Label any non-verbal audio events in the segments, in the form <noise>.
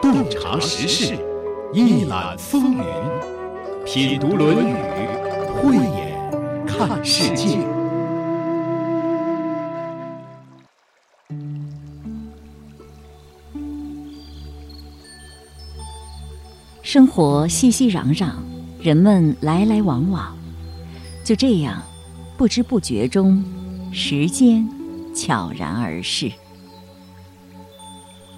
洞察时事，一览风云，品读《论语》，慧眼看世界。生活熙熙攘攘，人们来来往往，就这样，不知不觉中，时间悄然而逝。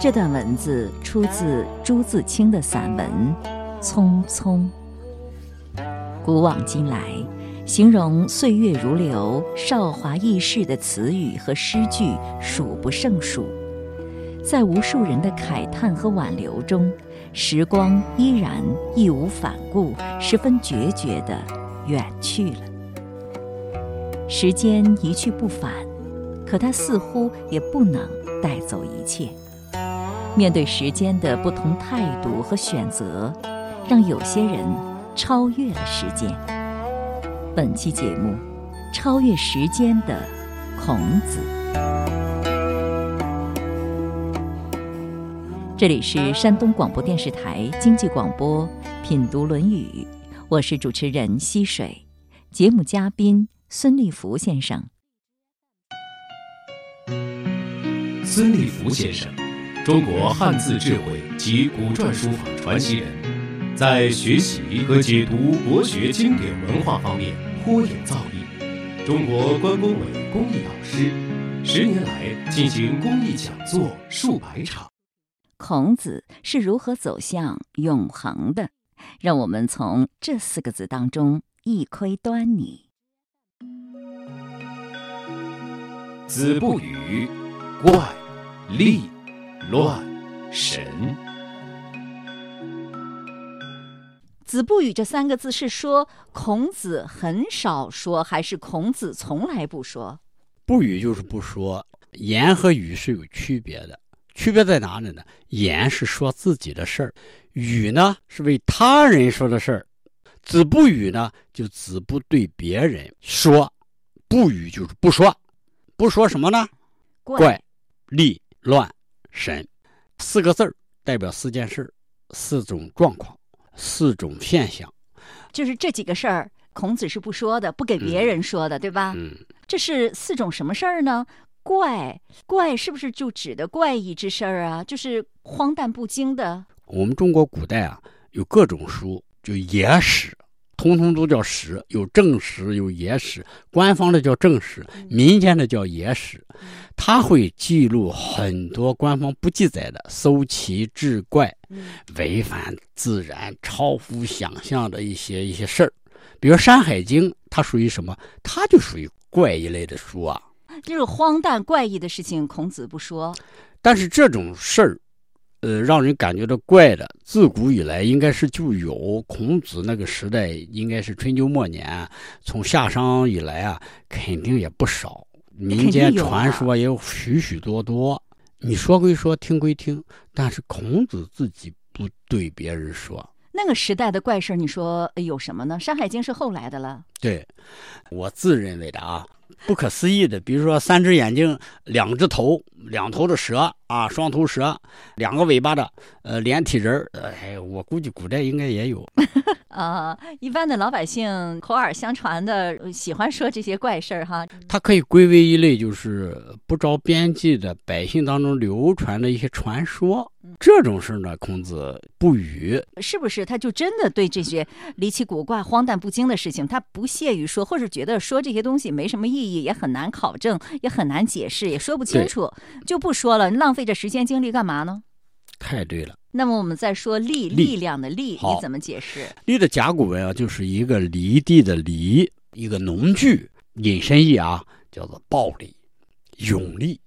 这段文字出自朱自清的散文《匆匆》。古往今来，形容岁月如流、韶华易逝的词语和诗句数不胜数，在无数人的慨叹和挽留中。时光依然义无反顾，十分决绝地远去了。时间一去不返，可它似乎也不能带走一切。面对时间的不同态度和选择，让有些人超越了时间。本期节目，超越时间的孔子。这里是山东广播电视台经济广播《品读论语》，我是主持人溪水，节目嘉宾孙立福先生。孙立福先生，中国汉字智慧及古篆书法传奇人，在学习和解读国学经典文化方面颇有造诣，中国关工委公益导师，十年来进行公益讲座数百场。孔子是如何走向永恒的？让我们从这四个字当中一窥端倪。子不语怪力乱神。子不语这三个字是说孔子很少说，还是孔子从来不说？不语就是不说，言和语是有区别的。区别在哪里呢？言是说自己的事儿，语呢是为他人说的事儿。子不语呢，就子不对别人说，不语就是不说，不说什么呢？怪、力、乱、神，四个字儿代表四件事、四种状况、四种现象。就是这几个事儿，孔子是不说的，不给别人说的，对吧？嗯，这是四种什么事儿呢？怪怪是不是就指的怪异之事儿啊？就是荒诞不经的。我们中国古代啊，有各种书，就野史，通通都叫史，有正史，有野史。官方的叫正史，民间的叫野史。它会记录很多官方不记载的、搜奇志怪、违反自然、超乎想象的一些一些事儿。比如《山海经》，它属于什么？它就属于怪一类的书啊。就是荒诞怪异的事情，孔子不说。但是这种事儿，呃，让人感觉到怪的，自古以来应该是就有。孔子那个时代，应该是春秋末年，从夏商以来啊，肯定也不少。民间传说也有许许多多。你说归说，听归听，但是孔子自己不对别人说。那个时代的怪事儿，你说有什么呢？《山海经》是后来的了。对，我自认为的啊。不可思议的，比如说三只眼睛、两只头、两头的蛇啊，双头蛇，两个尾巴的，呃，连体人儿，哎，我估计古代应该也有。啊，<laughs> 一般的老百姓口耳相传的呃喜欢说这些怪事儿哈。它可以归为一类，就是不着边际的百姓当中流传的一些传说。这种事呢，孔子不语。是不是他就真的对这些 <laughs> 离奇古怪、荒诞不经的事情，他不屑于说，或是觉得说这些东西没什么意义，也很难考证，也很难解释，也说不清楚，就不说了，浪费这时间精力干嘛呢？太对了。那么我们再说力，力量的力，你怎么解释？力的甲骨文啊，就是一个离地的离，一个农具，引申义啊，叫做暴力、勇力。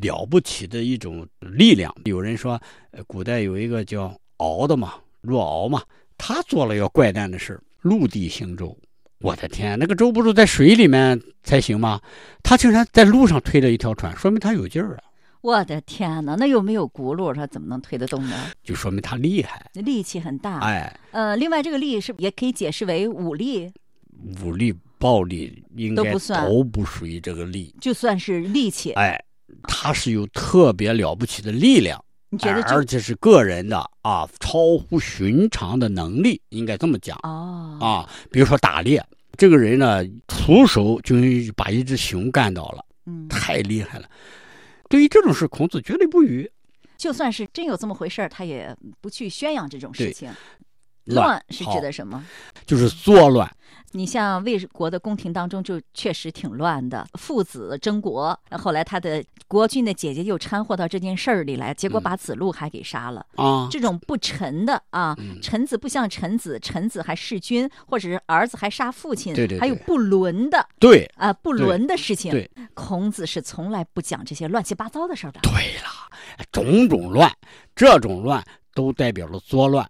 了不起的一种力量。有人说，呃，古代有一个叫敖的嘛，若敖嘛，他做了一个怪诞的事陆地行舟。我的天，那个舟不是在水里面才行吗？他竟然在路上推了一条船，说明他有劲儿啊！我的天哪，那又没有轱辘，他怎么能推得动呢？就说明他厉害，力气很大。哎，呃，另外这个力是也可以解释为武力。武力、暴力应该都不算，都不属于这个力，就算是力气。哎。他是有特别了不起的力量，你觉得？而且是个人的啊，超乎寻常的能力，应该这么讲哦。啊，比如说打猎，这个人呢，徒手就把一只熊干倒了，嗯，太厉害了。对于这种事，孔子绝对不语。就算是真有这么回事他也不去宣扬这种事情。乱是指的什么？就是作乱。你像魏国的宫廷当中，就确实挺乱的。父子争国，后来他的国君的姐姐又掺和到这件事儿里来，结果把子路还给杀了。啊，这种不臣的啊，臣子不像臣子，臣子还弑君，或者是儿子还杀父亲，对对，还有不伦的，对啊，不伦的事情。对，孔子是从来不讲这些乱七八糟的事儿的。对了，种种乱，这种乱都代表了作乱。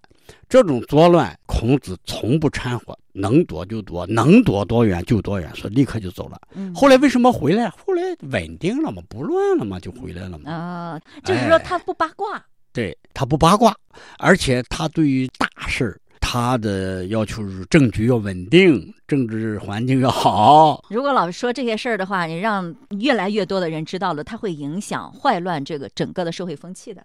这种作乱，孔子从不掺和，能躲就躲，能躲多远就多远，说立刻就走了。后来为什么回来？后来稳定了嘛，不乱了嘛，就回来了嘛。啊，就是说他不八卦，对他不八卦，而且他对于大事儿。他的要求是政局要稳定，政治环境要好。如果老是说这些事儿的话，你让越来越多的人知道了，他会影响坏乱这个整个的社会风气的。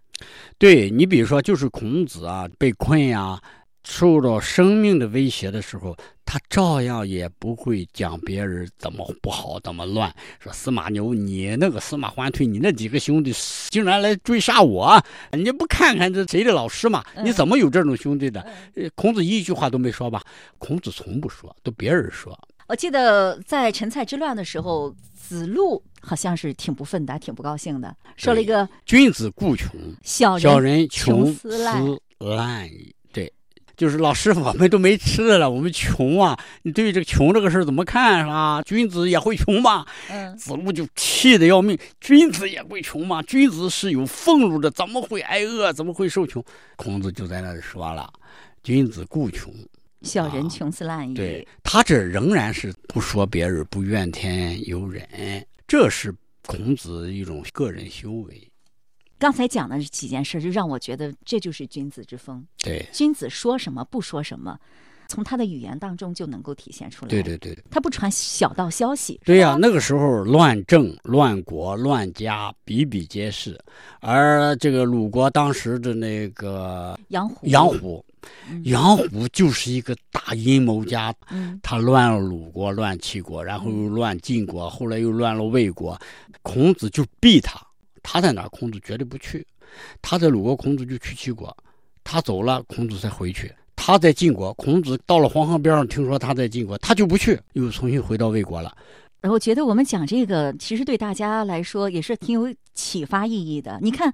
对你，比如说，就是孔子啊，被困呀。受到生命的威胁的时候，他照样也不会讲别人怎么不好、怎么乱。说司马牛，你那个司马桓退，你那几个兄弟竟然来追杀我，你不看看这谁的老师吗？你怎么有这种兄弟的？孔子一句话都没说吧？孔子从不说，都别人说。我记得在陈蔡之乱的时候，子路好像是挺不忿的，挺不高兴的，说了一个“君子固穷，小人穷思滥矣”。就是老师，我们都没吃的了，我们穷啊！你对这个穷这个事儿怎么看啊？君子也会穷吗？嗯，子路就气得要命。君子也会穷吗？君子是有俸禄的，怎么会挨饿？怎么会受穷？孔子就在那里说了：“君子固穷，小人穷斯滥矣。”对他这仍然是不说别人，不怨天尤人，这是孔子一种个人修为。刚才讲的这几件事，就让我觉得这就是君子之风。对，君子说什么不说什么，从他的语言当中就能够体现出来。对对对，他不传小道消息。对呀，那个时候乱政、乱国、乱家比比皆是，而这个鲁国当时的那个杨虎，杨虎，杨虎就是一个大阴谋家。嗯，他乱了鲁国，乱齐国，然后又乱晋国，后来又乱了魏国，孔子就避他。他在哪，孔子绝对不去。他在鲁国，孔子就去齐国。他走了，孔子才回去。他在晋国，孔子到了黄河边上，听说他在晋国，他就不去，又重新回到魏国了。然后觉得我们讲这个，其实对大家来说也是挺有启发意义的。你看，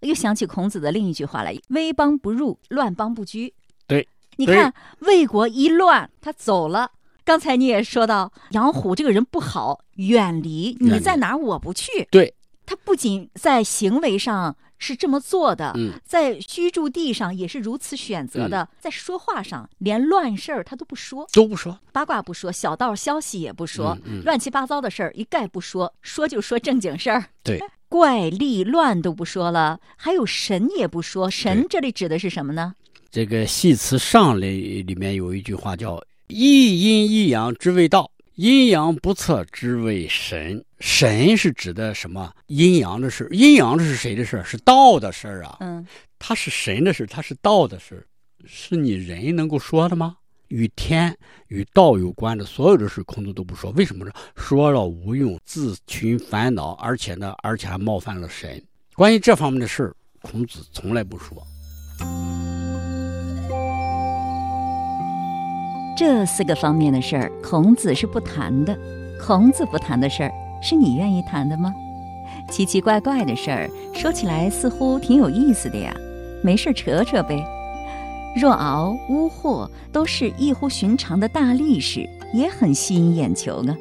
又想起孔子的另一句话来：“危邦不入，乱邦不居。”对，你看魏国一乱，他走了。刚才你也说到杨虎这个人不好，远离你在哪儿，我不去。对。他不仅在行为上是这么做的，嗯，在居住地上也是如此选择的，在说话上连乱事儿他都不说，都不说。八卦不说，小道消息也不说，嗯，乱七八糟的事儿一概不说，说就说正经事儿，对，<laughs> 怪力乱都不说了，还有神也不说，神这里指的是什么呢？这个《系辞上》里里面有一句话叫“一阴一阳之谓道”。阴阳不测之谓神，神是指的什么？阴阳的事，阴阳的是谁的事？是道的事啊。嗯，它是神的事，它是道的事，是你人能够说的吗？与天与道有关的所有的事，孔子都不说。为什么呢？说了无用，自寻烦恼，而且呢，而且还冒犯了神。关于这方面的事儿，孔子从来不说。这四个方面的事儿，孔子是不谈的。孔子不谈的事儿，是你愿意谈的吗？奇奇怪怪的事儿，说起来似乎挺有意思的呀。没事扯扯呗。若敖、乌霍都是异乎寻常的大历史，也很吸引眼球啊。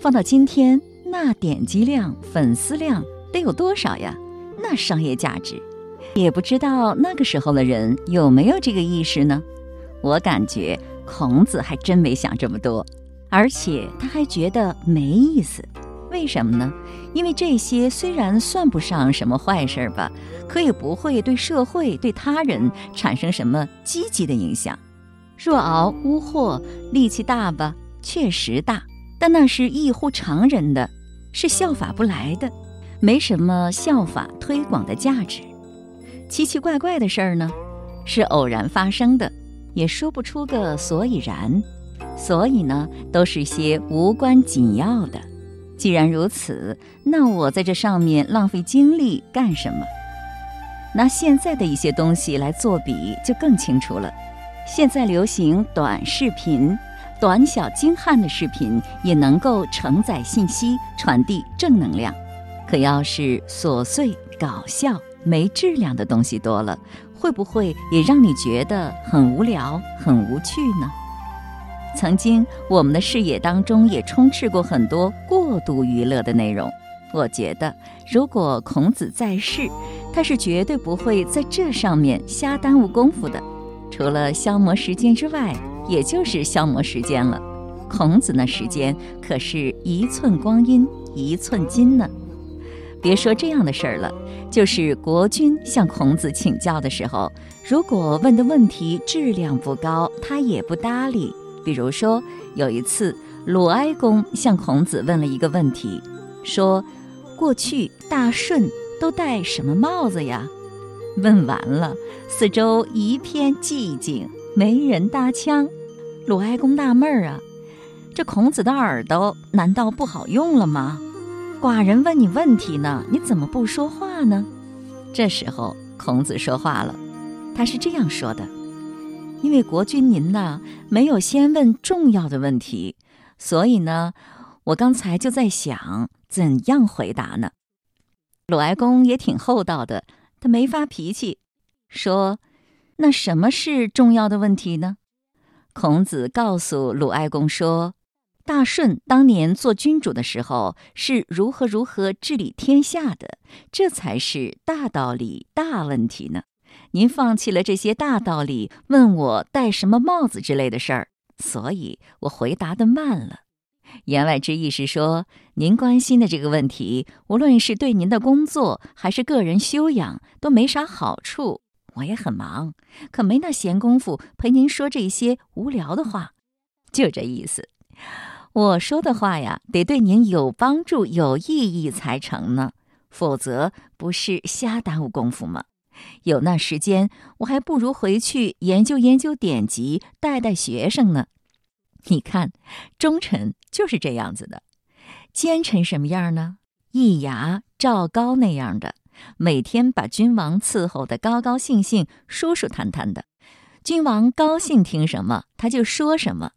放到今天，那点击量、粉丝量得有多少呀？那商业价值，也不知道那个时候的人有没有这个意识呢？我感觉。孔子还真没想这么多，而且他还觉得没意思。为什么呢？因为这些虽然算不上什么坏事吧，可也不会对社会、对他人产生什么积极的影响。若敖、乌惑力气大吧？确实大，但那是异乎常人的，是效法不来的，没什么效法推广的价值。奇奇怪怪的事儿呢，是偶然发生的。也说不出个所以然，所以呢，都是些无关紧要的。既然如此，那我在这上面浪费精力干什么？拿现在的一些东西来做比，就更清楚了。现在流行短视频，短小精悍的视频也能够承载信息，传递正能量。可要是琐碎、搞笑、没质量的东西多了。会不会也让你觉得很无聊、很无趣呢？曾经我们的视野当中也充斥过很多过度娱乐的内容。我觉得，如果孔子在世，他是绝对不会在这上面瞎耽误功夫的。除了消磨时间之外，也就是消磨时间了。孔子那时间可是一寸光阴一寸金呢。别说这样的事儿了，就是国君向孔子请教的时候，如果问的问题质量不高，他也不搭理。比如说，有一次鲁哀公向孔子问了一个问题，说：“过去大舜都戴什么帽子呀？”问完了，四周一片寂静，没人搭腔。鲁哀公纳闷儿啊，这孔子的耳朵难道不好用了吗？寡人问你问题呢，你怎么不说话呢？这时候孔子说话了，他是这样说的：“因为国君您呢没有先问重要的问题，所以呢，我刚才就在想怎样回答呢。”鲁哀公也挺厚道的，他没发脾气，说：“那什么是重要的问题呢？”孔子告诉鲁哀公说。大舜当年做君主的时候是如何如何治理天下的？这才是大道理、大问题呢。您放弃了这些大道理，问我戴什么帽子之类的事儿，所以我回答的慢了。言外之意是说，您关心的这个问题，无论是对您的工作还是个人修养，都没啥好处。我也很忙，可没那闲工夫陪您说这些无聊的话，就这意思。我说的话呀，得对您有帮助、有意义才成呢，否则不是瞎耽误功夫吗？有那时间，我还不如回去研究研究典籍，带带学生呢。你看，忠臣就是这样子的，奸臣什么样呢？易牙、赵高那样的，每天把君王伺候得高高兴兴、舒舒坦坦的，君王高兴听什么，他就说什么。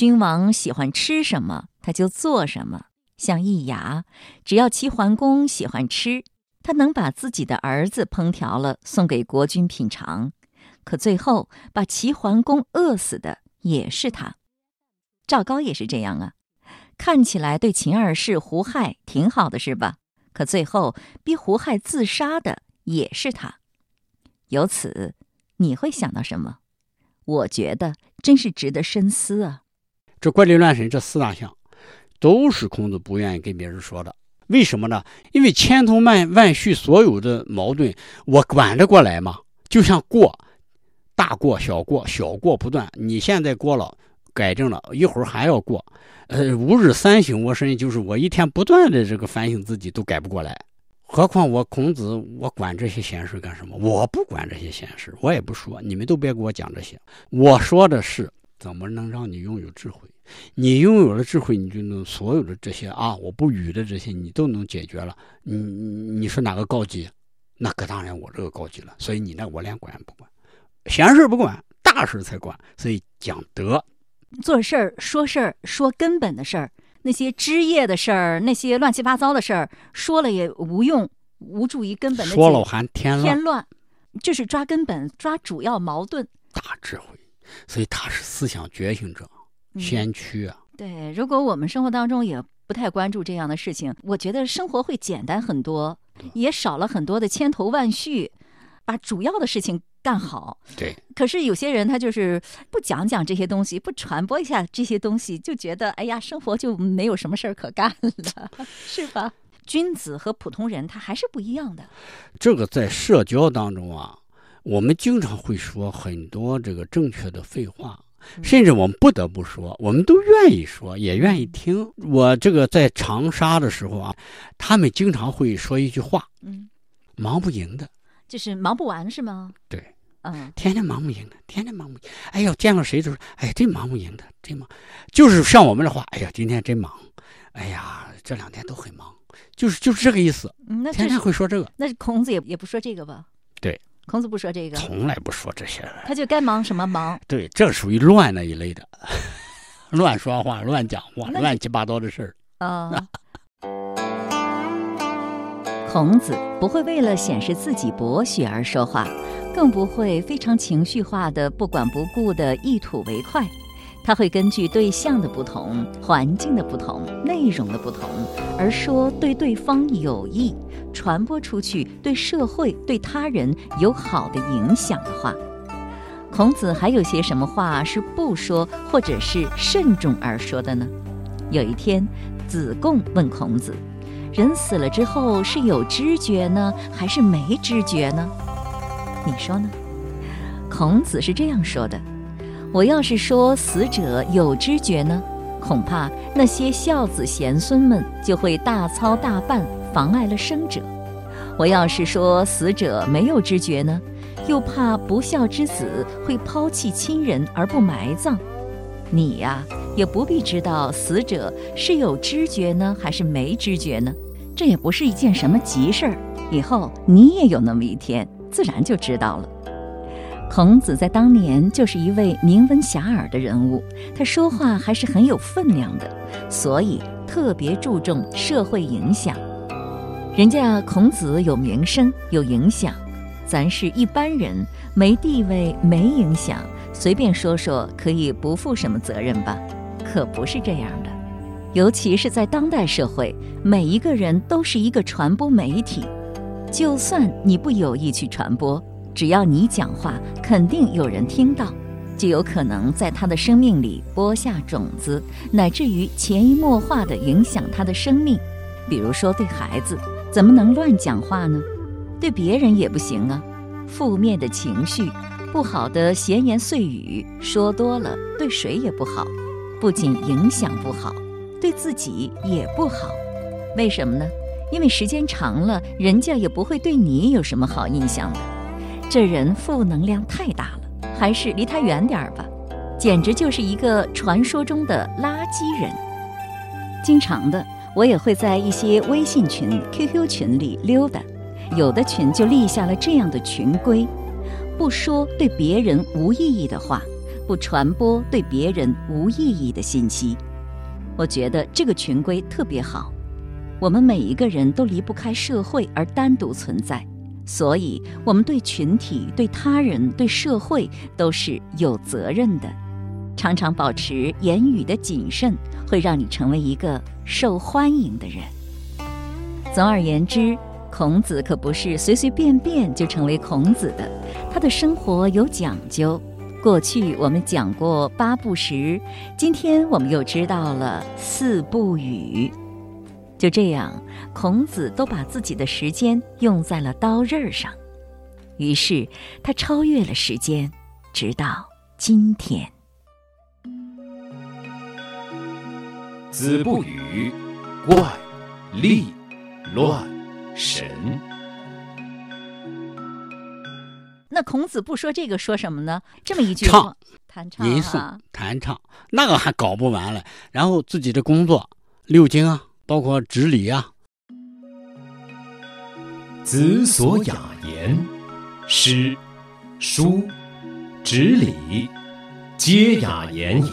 君王喜欢吃什么，他就做什么。像易牙，只要齐桓公喜欢吃，他能把自己的儿子烹调了送给国君品尝。可最后把齐桓公饿死的也是他。赵高也是这样啊，看起来对秦二世胡亥挺好的是吧？可最后逼胡亥自杀的也是他。由此，你会想到什么？我觉得真是值得深思啊！这怪力乱神这四大项，都是孔子不愿意跟别人说的。为什么呢？因为千头万万绪，所有的矛盾，我管得过来吗？就像过，大过小过，小过不断。你现在过了，改正了，一会儿还要过。呃，吾日三省吾身，就是我一天不断的这个反省自己，都改不过来。何况我孔子，我管这些闲事干什么？我不管这些闲事，我也不说，你们都别给我讲这些。我说的是怎么能让你拥有智慧？你拥有了智慧，你就能所有的这些啊，我不语的这些，你都能解决了。你你你说哪个高级？那可当然我这个高级了。所以你那我连管也不管，闲事不管，大事才管。所以讲德，做事儿说事儿说根本的事儿，那些枝叶的事儿，那些乱七八糟的事儿，说了也无用，无助于根本的说了还添乱。添乱，就是抓根本，抓主要矛盾。大智慧，所以他是思想觉醒者。先驱啊！对，如果我们生活当中也不太关注这样的事情，我觉得生活会简单很多，也少了很多的千头万绪，把主要的事情干好。对。可是有些人他就是不讲讲这些东西，不传播一下这些东西，就觉得哎呀，生活就没有什么事儿可干了，<laughs> 是吧？君子和普通人他还是不一样的。这个在社交当中啊，我们经常会说很多这个正确的废话。甚至我们不得不说，我们都愿意说，也愿意听。我这个在长沙的时候啊，他们经常会说一句话：“嗯，忙不赢的，就是忙不完，是吗？”对，嗯，天天忙不赢的，天天忙不赢。哎呀，见了谁都说：“哎，真忙不赢的，真忙。”就是像我们的话：“哎呀，今天真忙。”哎呀，这两天都很忙，就是就是这个意思。那天天会说这个。那孔子也也不说这个吧？对。孔子不说这个，从来不说这些。他就该忙什么忙。对，这属于乱那一类的，<laughs> 乱说话、乱讲话、乱七八糟的事儿。啊。<laughs> 孔子不会为了显示自己博学而说话，更不会非常情绪化的、不管不顾的一吐为快。他会根据对象的不同、环境的不同、内容的不同，而说对对方有益、传播出去对社会、对他人有好的影响的话。孔子还有些什么话是不说，或者是慎重而说的呢？有一天，子贡问孔子：“人死了之后是有知觉呢，还是没知觉呢？你说呢？”孔子是这样说的。我要是说死者有知觉呢，恐怕那些孝子贤孙们就会大操大办，妨碍了生者；我要是说死者没有知觉呢，又怕不孝之子会抛弃亲人而不埋葬。你呀，也不必知道死者是有知觉呢，还是没知觉呢，这也不是一件什么急事儿。以后你也有那么一天，自然就知道了。孔子在当年就是一位名闻遐迩的人物，他说话还是很有分量的，所以特别注重社会影响。人家孔子有名声有影响，咱是一般人，没地位没影响，随便说说可以不负什么责任吧？可不是这样的。尤其是在当代社会，每一个人都是一个传播媒体，就算你不有意去传播。只要你讲话，肯定有人听到，就有可能在他的生命里播下种子，乃至于潜移默化地影响他的生命。比如说，对孩子，怎么能乱讲话呢？对别人也不行啊。负面的情绪、不好的闲言碎语说多了，对谁也不好，不仅影响不好，对自己也不好。为什么呢？因为时间长了，人家也不会对你有什么好印象的。这人负能量太大了，还是离他远点儿吧，简直就是一个传说中的垃圾人。经常的，我也会在一些微信群、QQ 群里溜达，有的群就立下了这样的群规：不说对别人无意义的话，不传播对别人无意义的信息。我觉得这个群规特别好。我们每一个人都离不开社会而单独存在。所以，我们对群体、对他人、对社会都是有责任的。常常保持言语的谨慎，会让你成为一个受欢迎的人。总而言之，孔子可不是随随便便就成为孔子的，他的生活有讲究。过去我们讲过八不食，今天我们又知道了四不语。就这样，孔子都把自己的时间用在了刀刃上，于是他超越了时间，直到今天。子不语怪力乱神。那孔子不说这个，说什么呢？这么一句唱话，弹唱吟诵啊，、弹唱，那个还搞不完了。然后自己的工作，六经啊，包括执礼啊，子所雅言，诗、书、执礼，皆雅言也。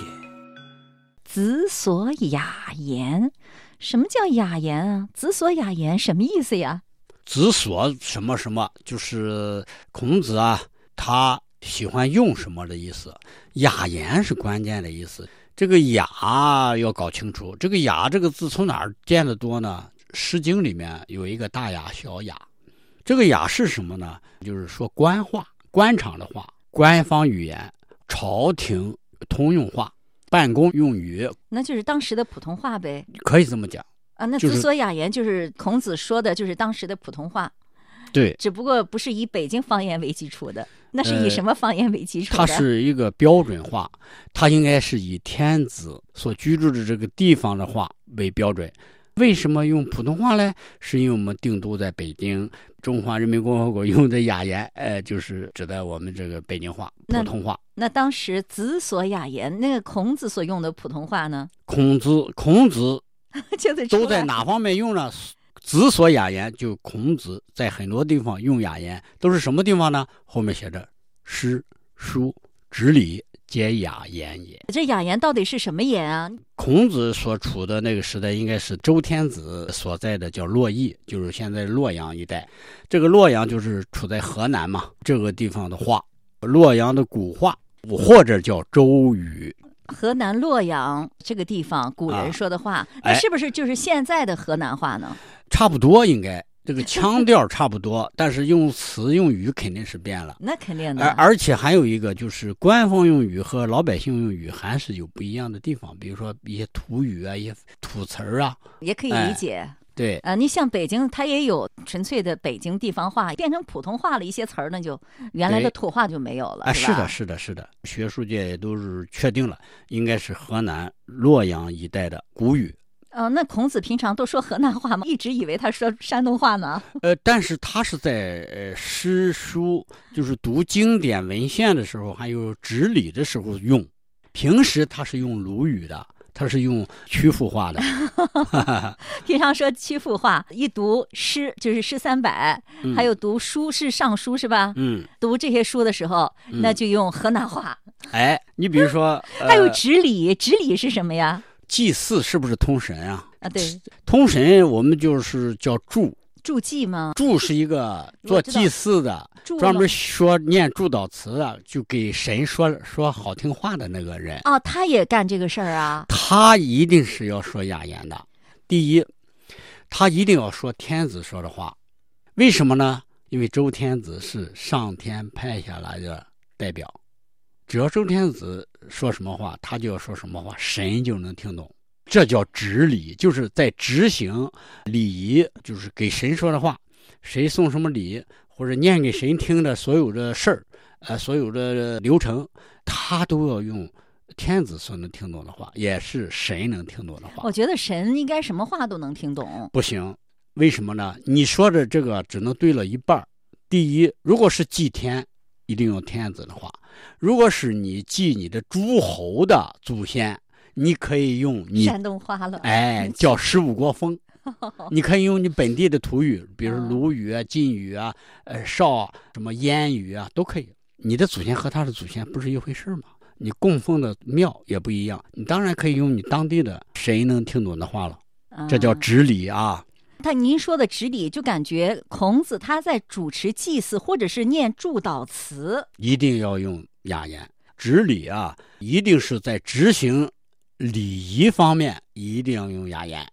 子所雅言。什么叫雅言啊？子所雅言什么意思呀？子所什么什么，就是孔子啊，他喜欢用什么的意思。雅言是关键的意思。这个雅要搞清楚，这个雅这个字从哪儿见得多呢？《诗经》里面有一个大雅、小雅。这个雅是什么呢？就是说官话、官场的话、官方语言、朝廷通用话、办公用语，那就是当时的普通话呗。可以这么讲。啊，那就是子所雅言就是孔子说的，就是当时的普通话，对，只不过不是以北京方言为基础的，那是以呃什么方言为基础的？它是一个标准化，它应该是以天子所居住的这个地方的话为标准。为什么用普通话呢？是因为我们定都在北京，中华人民共和国用的雅言，呃，就是指的我们这个北京话、普通话。那当时子所雅言，那个孔子所用的普通话呢，孔子，孔子 <laughs> 就？都在哪方面用呢？子所雅言，就孔子在很多地方用雅言，都是什么地方呢？后面写着诗、书、执礼，皆雅言也。这雅言到底是什么言啊？孔子所处的那个时代，应该是周天子所在的叫洛邑，就是现在洛阳一带。这个洛阳就是处在河南嘛，这个地方的话，洛阳的古话或者叫周语，河南洛阳这个地方，古人啊说的话，那哎是不是就是现在的河南话呢？差不多应该这个腔调差不多，但是用词用语肯定是变了。<laughs> 那肯定的。而而且还有一个就是官方用语和老百姓用语还是有不一样的地方，比如说一些土语啊、一些土词儿啊，也可以哎理解。对，啊，你像北京，它也有纯粹的北京地方话，变成普通话了，一些词儿那就原来的土话就没有了，啊，是的，是的，是的，学术界也都是确定了，应该是河南洛阳一带的古语。哦，那孔子平常都说河南话吗？一直以为他说山东话呢。<laughs> 呃，但是他是在呃诗书，就是读经典文献的时候，还有执礼的时候用。平时他是用鲁语的，他是用曲阜话的。<laughs> <laughs> 平常说曲阜话，一读诗就是诗三百，嗯还有读书是尚书是吧？嗯，读这些书的时候，嗯那就用河南话。哎，你比如说，还有呃、执礼，执礼是什么呀？祭祀是不是通神啊？啊，对，通神我们就是叫祝，祝祭吗？祝是一个做祭祀的，专门说念祝祷词的，就给神说说好听话的那个人，哦，他也干这个事儿啊。他一定是要说雅言的。第一，他一定要说天子说的话，为什么呢？因为周天子是上天派下来的代表，只要周天子说什么话，他就要说什么话，神就能听懂。这叫执礼，就是在执行礼仪，就是给神说的话，谁送什么礼，或者念给神听的所有的事儿，呃，所有的流程，他都要用天子所能听懂的话，也是神能听懂的话。我觉得神应该什么话都能听懂。不行，为什么呢？你说的这个只能对了一半儿。第一，如果是祭天，一定用天子的话；如果是你祭你的诸侯的祖先，你可以用你山东话了，哎叫十五国风，<laughs> 你可以用你本地的土语，比如鲁语啊、晋语啊、呃邵啊什么燕语啊都可以。你的祖先和他的祖先不是一回事儿吗？你供奉的庙也不一样，你当然可以用你当地的谁能听懂的话了，这叫嗯执礼啊。他您说的执礼，就感觉孔子他在主持祭祀或者是念祝祷词。一定要用雅言。执礼啊，一定是在执行礼仪方面一定要用雅言。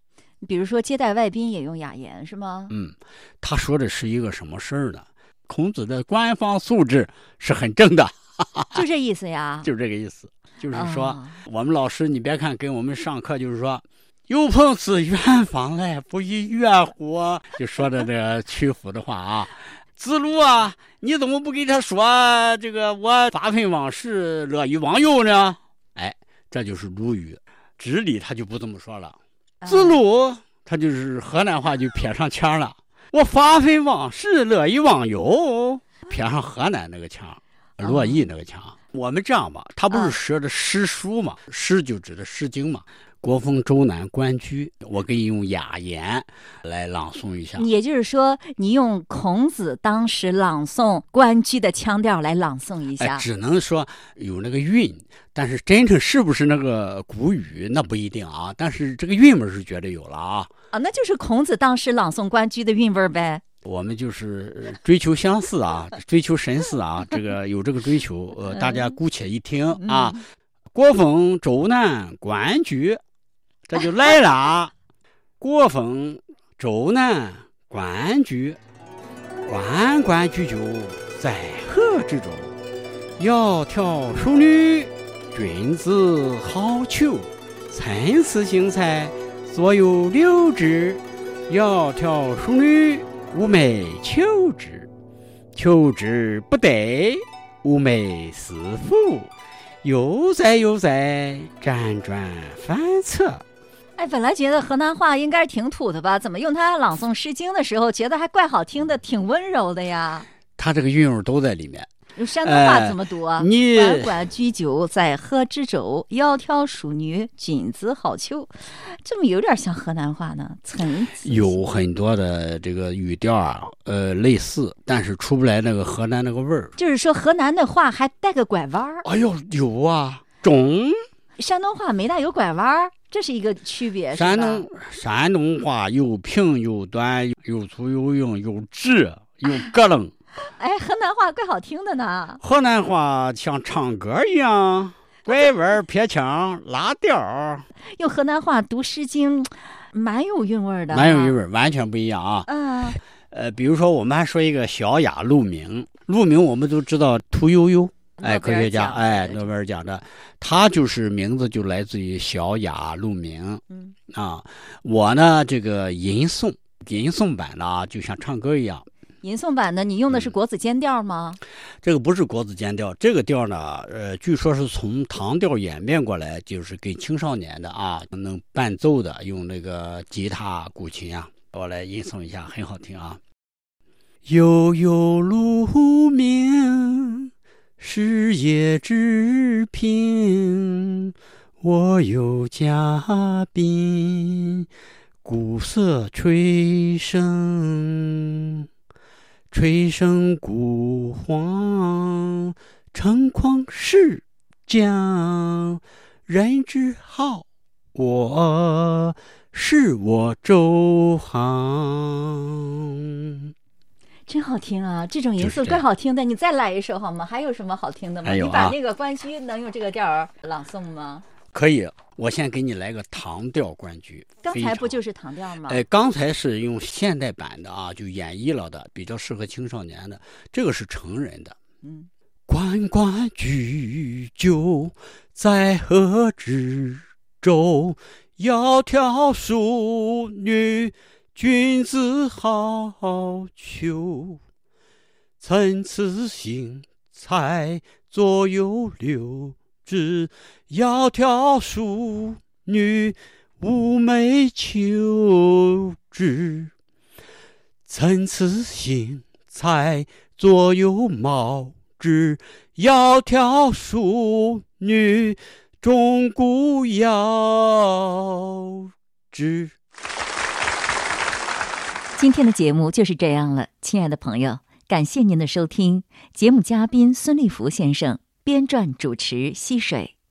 比如说接待外宾也用雅言是吗？嗯，他说的是一个什么事儿呢？孔子的官方素质是很正的，就这意思呀。<laughs> 就这个意思。就是说，啊我们老师，你别看给我们上课，就是说，有朋自远方来，不亦乐乎？<laughs> 就说的这个曲阜的话啊。子路啊，你怎么不给他说这个我发愤忘事，乐于忘忧呢？哎，这就是鲁语。直礼他就不这么说了。啊子路他就是河南话就撇上腔了。我发愤忘事，乐于忘忧，撇上河南那个腔，洛邑那个腔。我们这样吧，他不是说的诗书嘛，诗就指的《诗经》嘛。国风周南关雎，我给你用雅言来朗诵一下。也就是说，你用孔子当时朗诵关雎的腔调来朗诵一下。只能说有那个韵，但是真正是不是那个古语，那不一定啊。但是这个韵味是绝对有了啊。啊，那就是孔子当时朗诵关雎的韵味呗。我们就是追求相似啊，<laughs> 追求神似啊，这个有这个追求，呃，大家姑且一听啊。国风周南关雎。这就来了，国风周南关雎，关关雎鸠，在河之洲。窈窕淑女，君子好逑。参差荇菜，左右流之。窈窕淑女，寤寐求之。求之不得，寤寐思服。悠哉悠哉，辗转反侧。哎，本来觉得河南话应该是挺土的吧？怎么用它朗诵《诗经》的时候，觉得还怪好听的，挺温柔的呀？它这个韵味都在里面。用山东话怎么读啊？你关关雎鸠，在河之洲。窈窕淑女，君子好逑。怎么有点像河南话呢？参有很多的这个语调啊，呃，类似，但是出不来那个河南那个味儿。就是说，河南的话还带个拐弯儿。哎呦，有啊，中。山东话没大有拐弯儿。这是一个区别。山东山东话又平又短，又粗又硬，又直又咯楞。<laughs> 哎，河南话怪好听的呢。河南话像唱歌一样，拐弯撇腔拉调。用河南话读《诗经》，蛮有韵味的。蛮有韵味，完全不一样啊。嗯。呃，比如说，我们还说一个小雅鹿鸣》，《鹿鸣，我们都知道屠呦呦。哎，科学家，哎，诺贝尔奖的，他就是名字就来自于小雅鹿鸣。嗯啊，我呢这个吟诵吟诵版的啊，就像唱歌一样。吟诵版的，你用的是国子监调吗？这个不是国子监调，这个调呢，呃，据说是从唐调演变过来，就是给青少年的啊，能伴奏的，用那个吉他、古琴啊，我来吟诵一下，很好听啊。悠悠鹿鸣。事业之平，我有嘉宾，鼓瑟吹笙，吹笙鼓簧，承筐是将，人之好，我是我周行。真好听啊！这种音色怪好听的，你再来一首好吗？还有什么好听的吗？你把那个关雎能用这个调儿朗诵吗？可以，我先给你来个唐调关雎。刚才不就是唐调吗？哎，刚才是用现代版的啊，就演绎了的，比较适合青少年的。这个是成人的。嗯，关关雎鸠，在河之洲。窈窕淑女。君子好逑，参差荇菜，左右流之。窈窕淑女，寤寐求之。参差荇菜，左右芼之。窈窕淑女，钟鼓遥之。今天的节目就是这样了，亲爱的朋友，感谢您的收听。节目嘉宾孙立福先生，编撰主持溪水。